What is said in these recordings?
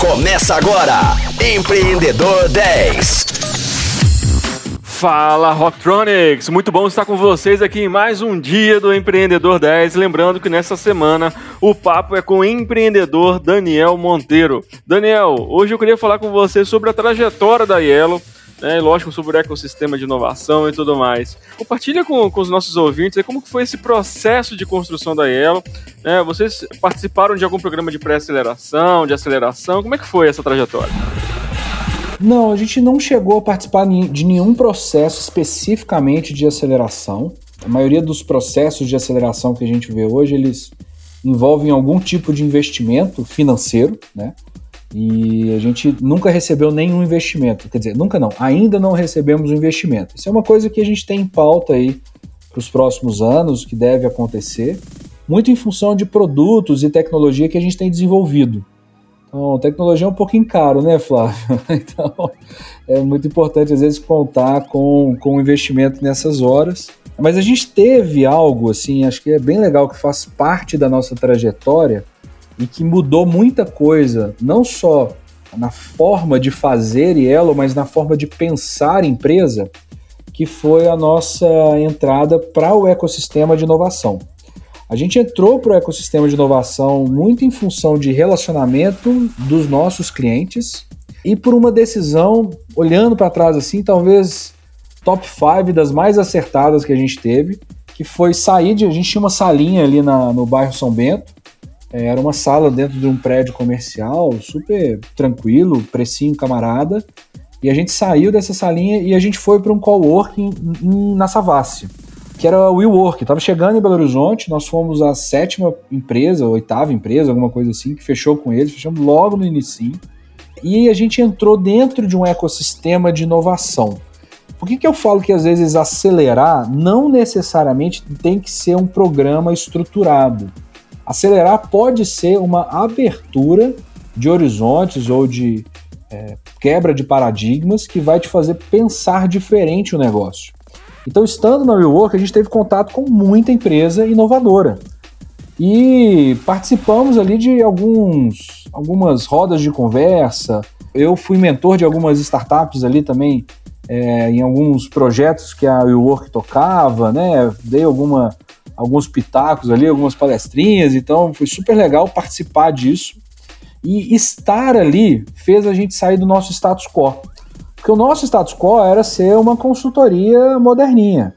Começa agora, Empreendedor 10. Fala Rocktronics, muito bom estar com vocês aqui em mais um dia do Empreendedor 10. Lembrando que nessa semana o papo é com o empreendedor Daniel Monteiro. Daniel, hoje eu queria falar com você sobre a trajetória da Yellow né, lógico, sobre o ecossistema de inovação e tudo mais. Compartilha com, com os nossos ouvintes como foi esse processo de construção da Yellow. Né, vocês participaram de algum programa de pré-aceleração, de aceleração? Como é que foi essa trajetória? Não, a gente não chegou a participar de nenhum processo especificamente de aceleração. A maioria dos processos de aceleração que a gente vê hoje, eles envolvem algum tipo de investimento financeiro, né? E a gente nunca recebeu nenhum investimento. Quer dizer, nunca não, ainda não recebemos um investimento. Isso é uma coisa que a gente tem em pauta aí para os próximos anos, que deve acontecer, muito em função de produtos e tecnologia que a gente tem desenvolvido. Então, tecnologia é um pouquinho caro, né, Flávio? Então, é muito importante, às vezes, contar com, com investimento nessas horas. Mas a gente teve algo, assim, acho que é bem legal, que faz parte da nossa trajetória, e que mudou muita coisa, não só na forma de fazer Yellow, mas na forma de pensar empresa, que foi a nossa entrada para o ecossistema de inovação. A gente entrou para o ecossistema de inovação muito em função de relacionamento dos nossos clientes e por uma decisão, olhando para trás assim, talvez top 5 das mais acertadas que a gente teve, que foi sair de. A gente tinha uma salinha ali na, no bairro São Bento, era uma sala dentro de um prédio comercial, super tranquilo, precinho camarada. E a gente saiu dessa salinha e a gente foi para um coworking na Savassi, que era o WeWork. Estava chegando em Belo Horizonte, nós fomos a sétima empresa, oitava empresa, alguma coisa assim, que fechou com eles, fechamos logo no início. E a gente entrou dentro de um ecossistema de inovação. Por que, que eu falo que às vezes acelerar não necessariamente tem que ser um programa estruturado? Acelerar pode ser uma abertura de horizontes ou de é, quebra de paradigmas que vai te fazer pensar diferente o negócio. Então, estando na WeWork, a gente teve contato com muita empresa inovadora. E participamos ali de alguns, algumas rodas de conversa. Eu fui mentor de algumas startups ali também, é, em alguns projetos que a WeWork tocava, né? Dei alguma alguns pitacos ali, algumas palestrinhas, então foi super legal participar disso. E estar ali fez a gente sair do nosso status quo. Porque o nosso status quo era ser uma consultoria moderninha.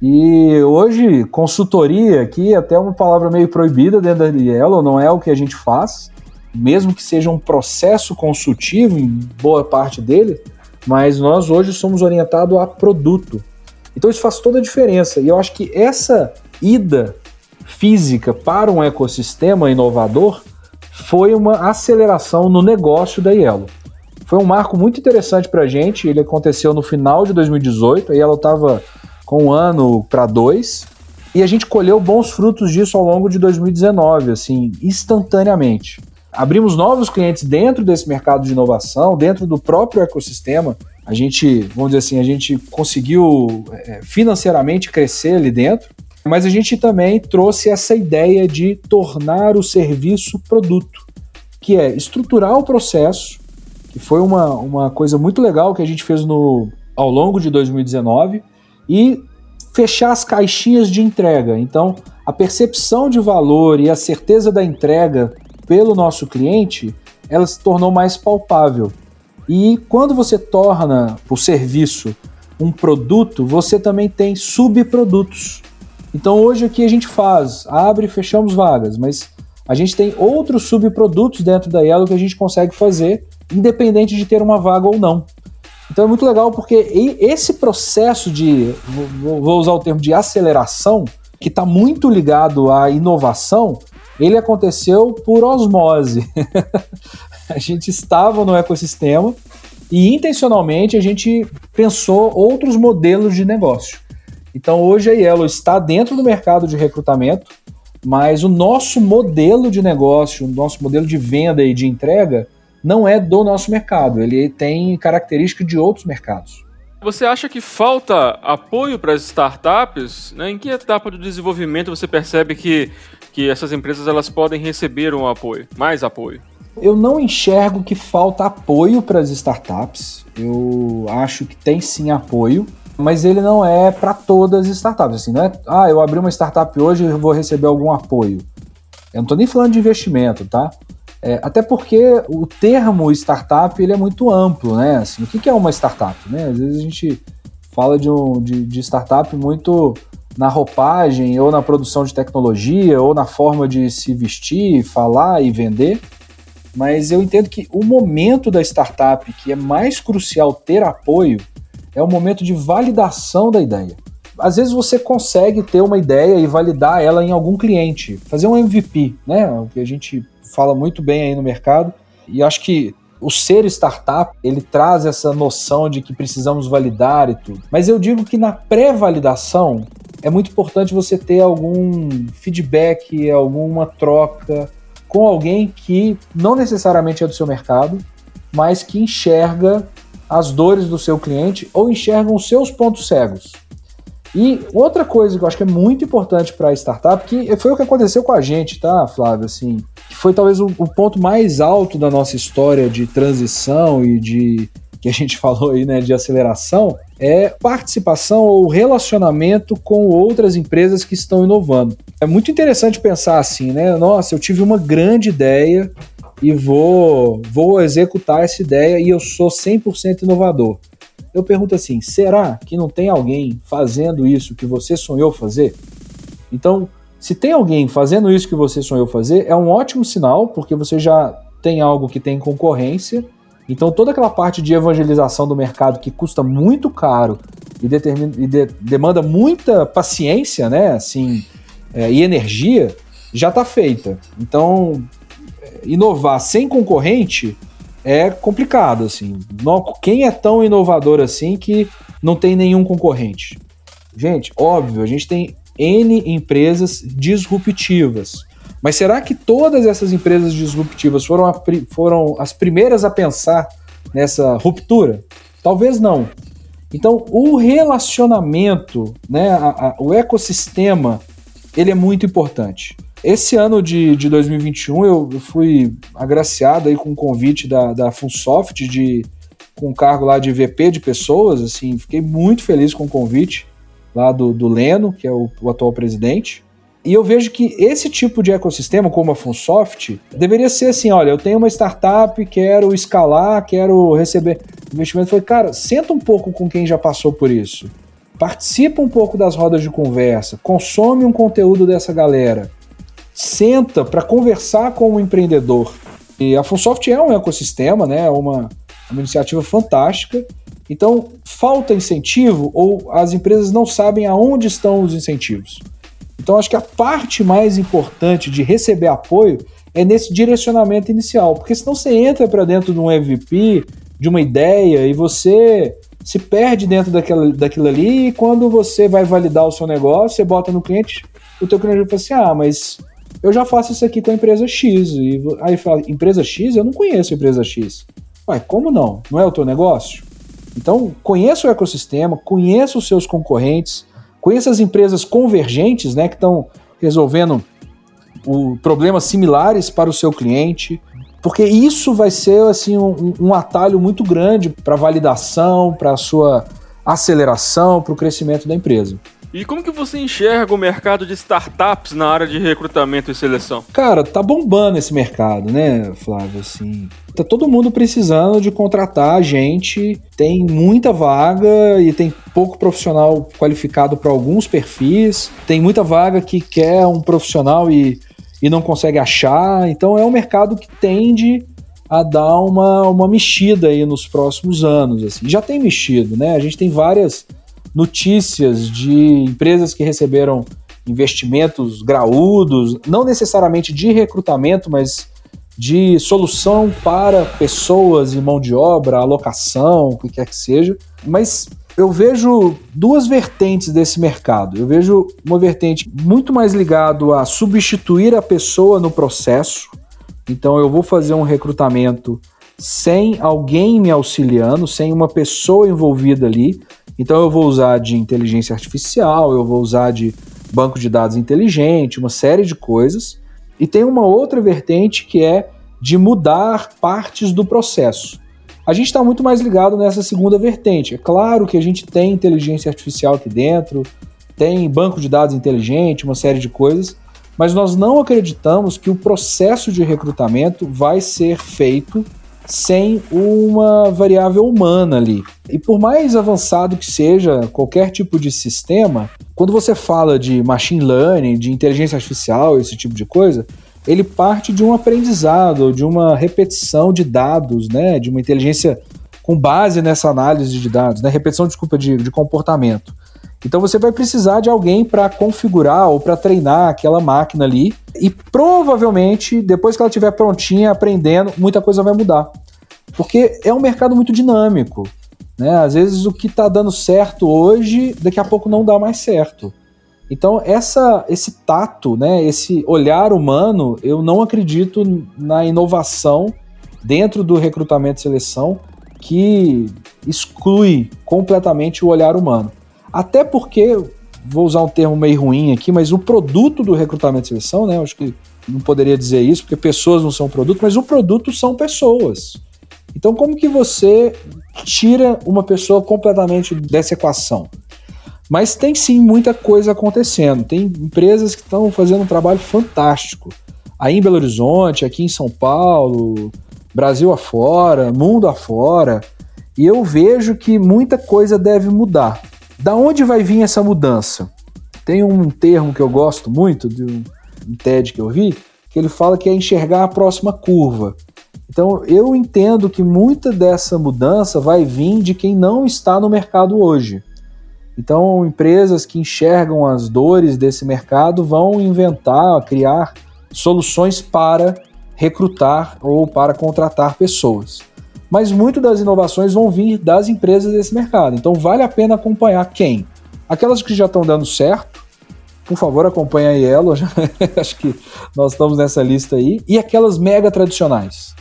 E hoje, consultoria aqui, é até uma palavra meio proibida dentro da Yellow, não é o que a gente faz, mesmo que seja um processo consultivo, em boa parte dele, mas nós hoje somos orientados a produto. Então isso faz toda a diferença. E eu acho que essa ida física para um ecossistema inovador foi uma aceleração no negócio da Yellow. Foi um marco muito interessante para a gente. Ele aconteceu no final de 2018. A Yellow estava com um ano para dois. E a gente colheu bons frutos disso ao longo de 2019, assim, instantaneamente. Abrimos novos clientes dentro desse mercado de inovação, dentro do próprio ecossistema. A gente, vamos dizer assim, a gente conseguiu é, financeiramente crescer ali dentro. Mas a gente também trouxe essa ideia de tornar o serviço produto, que é estruturar o processo, que foi uma, uma coisa muito legal que a gente fez no, ao longo de 2019, e fechar as caixinhas de entrega. Então, a percepção de valor e a certeza da entrega pelo nosso cliente, ela se tornou mais palpável. E quando você torna o serviço um produto, você também tem subprodutos. Então hoje o que a gente faz? Abre e fechamos vagas, mas a gente tem outros subprodutos dentro da Yellow que a gente consegue fazer, independente de ter uma vaga ou não. Então é muito legal porque esse processo de, vou usar o termo de aceleração, que está muito ligado à inovação, ele aconteceu por osmose. a gente estava no ecossistema e intencionalmente a gente pensou outros modelos de negócio. Então hoje a Yellow está dentro do mercado de recrutamento, mas o nosso modelo de negócio, o nosso modelo de venda e de entrega não é do nosso mercado, ele tem característica de outros mercados. Você acha que falta apoio para as startups? Né? Em que etapa do desenvolvimento você percebe que, que essas empresas elas podem receber um apoio, mais apoio? Eu não enxergo que falta apoio para as startups. Eu acho que tem sim apoio, mas ele não é para todas as startups. Assim, não é, ah, eu abri uma startup hoje e vou receber algum apoio. Eu não estou nem falando de investimento, tá? É, até porque o termo startup ele é muito amplo, né? Assim, o que é uma startup? Né? Às vezes a gente fala de, um, de, de startup muito na roupagem, ou na produção de tecnologia, ou na forma de se vestir, falar e vender. Mas eu entendo que o momento da startup que é mais crucial ter apoio é o momento de validação da ideia. Às vezes você consegue ter uma ideia e validar ela em algum cliente, fazer um MVP, né? O que a gente fala muito bem aí no mercado. E acho que o ser startup, ele traz essa noção de que precisamos validar e tudo. Mas eu digo que na pré-validação é muito importante você ter algum feedback, alguma troca com alguém que não necessariamente é do seu mercado, mas que enxerga as dores do seu cliente ou enxergam os seus pontos cegos. E outra coisa que eu acho que é muito importante para a startup, que foi o que aconteceu com a gente, tá, Flávio? Assim, que foi talvez o, o, ponto mais alto da nossa história de transição e de que a gente falou aí, né, de aceleração, é participação ou relacionamento com outras empresas que estão inovando. É muito interessante pensar assim, né? Nossa, eu tive uma grande ideia e vou, vou executar essa ideia e eu sou 100% inovador. Eu pergunto assim: será que não tem alguém fazendo isso que você sonhou fazer? Então, se tem alguém fazendo isso que você sonhou fazer, é um ótimo sinal, porque você já tem algo que tem concorrência. Então, toda aquela parte de evangelização do mercado que custa muito caro e, e de, demanda muita paciência, né? Assim, é, e energia, já está feita. Então, inovar sem concorrente é complicado, assim. Não, quem é tão inovador assim que não tem nenhum concorrente? Gente, óbvio, a gente tem N empresas disruptivas. Mas será que todas essas empresas disruptivas foram, a, foram as primeiras a pensar nessa ruptura? Talvez não. Então, o relacionamento, né, a, a, o ecossistema, ele é muito importante. Esse ano de, de 2021 eu, fui agraciado aí com um convite da, da Funsoft de com um cargo lá de VP de pessoas, assim, fiquei muito feliz com o convite lá do, do Leno, que é o, o atual presidente. E eu vejo que esse tipo de ecossistema, como a Funsoft, deveria ser assim: olha, eu tenho uma startup, quero escalar, quero receber investimento. Eu falei, cara, senta um pouco com quem já passou por isso. Participa um pouco das rodas de conversa, consome um conteúdo dessa galera senta para conversar com o empreendedor. E a Funsoft é um ecossistema, né? É uma, uma iniciativa fantástica. Então, falta incentivo ou as empresas não sabem aonde estão os incentivos. Então, acho que a parte mais importante de receber apoio é nesse direcionamento inicial, porque senão você entra para dentro de um MVP, de uma ideia, e você se perde dentro daquela, daquilo ali, e quando você vai validar o seu negócio, você bota no cliente, o teu cliente fala assim, ah, mas eu já faço isso aqui com a empresa X. E aí fala, empresa X? Eu não conheço a empresa X. Ué, como não? Não é o teu negócio? Então, conheça o ecossistema, conheça os seus concorrentes, conheça as empresas convergentes, né, que estão resolvendo o, problemas similares para o seu cliente, porque isso vai ser assim um, um atalho muito grande para validação, para a sua aceleração, para o crescimento da empresa. E como que você enxerga o mercado de startups na área de recrutamento e seleção? Cara, tá bombando esse mercado, né, Flávio? Assim, tá todo mundo precisando de contratar gente, tem muita vaga e tem pouco profissional qualificado para alguns perfis, tem muita vaga que quer um profissional e, e não consegue achar, então é um mercado que tende a dar uma, uma mexida aí nos próximos anos. Assim. Já tem mexido, né? A gente tem várias notícias de empresas que receberam investimentos graúdos, não necessariamente de recrutamento, mas de solução para pessoas e mão de obra, alocação, o que quer que seja. Mas eu vejo duas vertentes desse mercado. Eu vejo uma vertente muito mais ligado a substituir a pessoa no processo. Então eu vou fazer um recrutamento sem alguém me auxiliando, sem uma pessoa envolvida ali. Então eu vou usar de inteligência artificial, eu vou usar de banco de dados inteligente, uma série de coisas. E tem uma outra vertente que é de mudar partes do processo. A gente está muito mais ligado nessa segunda vertente. É claro que a gente tem inteligência artificial aqui dentro, tem banco de dados inteligente, uma série de coisas, mas nós não acreditamos que o processo de recrutamento vai ser feito sem uma variável humana ali. E por mais avançado que seja qualquer tipo de sistema, quando você fala de machine learning, de inteligência artificial, esse tipo de coisa, ele parte de um aprendizado, de uma repetição de dados, né, de uma inteligência com base nessa análise de dados, né, repetição, desculpa, de, de comportamento. Então você vai precisar de alguém para configurar ou para treinar aquela máquina ali e provavelmente depois que ela estiver prontinha, aprendendo, muita coisa vai mudar. Porque é um mercado muito dinâmico. Né? Às vezes o que está dando certo hoje, daqui a pouco não dá mais certo. Então, essa, esse tato, né, esse olhar humano, eu não acredito na inovação dentro do recrutamento e seleção que exclui completamente o olhar humano. Até porque, vou usar um termo meio ruim aqui, mas o produto do recrutamento e seleção, né, acho que não poderia dizer isso, porque pessoas não são produto, mas o produto são pessoas. Então, como que você tira uma pessoa completamente dessa equação? Mas tem sim muita coisa acontecendo. Tem empresas que estão fazendo um trabalho fantástico. Aí em Belo Horizonte, aqui em São Paulo, Brasil afora, mundo afora. E eu vejo que muita coisa deve mudar. Da onde vai vir essa mudança? Tem um termo que eu gosto muito, de um TED que eu vi, que ele fala que é enxergar a próxima curva. Então eu entendo que muita dessa mudança vai vir de quem não está no mercado hoje. Então, empresas que enxergam as dores desse mercado vão inventar, criar soluções para recrutar ou para contratar pessoas. Mas muito das inovações vão vir das empresas desse mercado. Então, vale a pena acompanhar quem? Aquelas que já estão dando certo, por favor, acompanhe a Yellow, acho que nós estamos nessa lista aí, e aquelas mega tradicionais.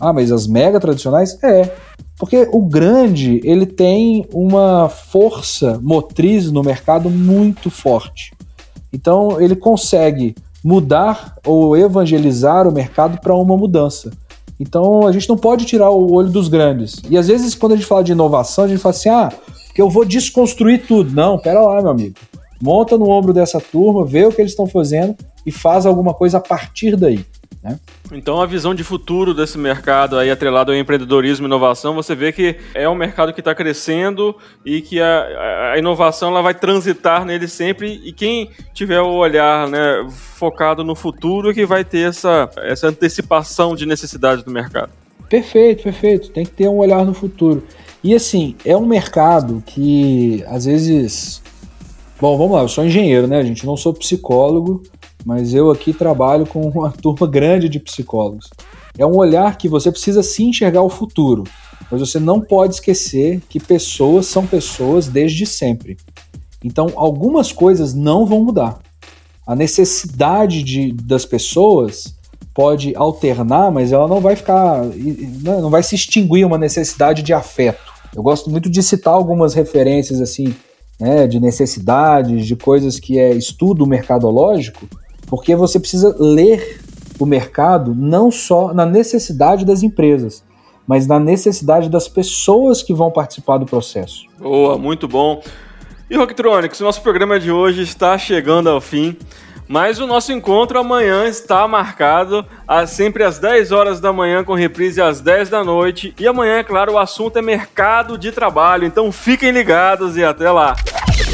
Ah, mas as mega tradicionais? É, porque o grande, ele tem uma força motriz no mercado muito forte. Então, ele consegue mudar ou evangelizar o mercado para uma mudança. Então, a gente não pode tirar o olho dos grandes. E às vezes, quando a gente fala de inovação, a gente fala assim: ah, que eu vou desconstruir tudo. Não, pera lá, meu amigo. Monta no ombro dessa turma, vê o que eles estão fazendo e faz alguma coisa a partir daí. Né? Então a visão de futuro desse mercado aí atrelado ao empreendedorismo e inovação, você vê que é um mercado que está crescendo e que a, a, inovação ela vai transitar nele sempre e quem tiver o olhar né, focado no futuro é que vai ter essa, essa antecipação de necessidade do mercado. Perfeito, perfeito. Tem que ter um olhar no futuro. E assim, é um mercado que às vezes. Bom, vamos lá, eu sou engenheiro, né, gente? Não sou psicólogo, mas eu aqui trabalho com uma turma grande de psicólogos. É um olhar que você precisa se enxergar o futuro, mas você não pode esquecer que pessoas são pessoas desde sempre. Então, algumas coisas não vão mudar. A necessidade de, das pessoas pode alternar, mas ela não vai ficar, né, não vai se extinguir uma necessidade de afeto. Eu gosto muito de citar algumas referências assim, né, de necessidades, de coisas que é estudo mercadológico, porque você precisa ler o mercado não só na necessidade das empresas, mas na necessidade das pessoas que vão participar do processo. Boa, muito bom. E Rocktronics, nosso programa de hoje está chegando ao fim. Mas o nosso encontro amanhã está marcado a, sempre às 10 horas da manhã, com reprise às 10 da noite. E amanhã, é claro, o assunto é mercado de trabalho. Então fiquem ligados e até lá.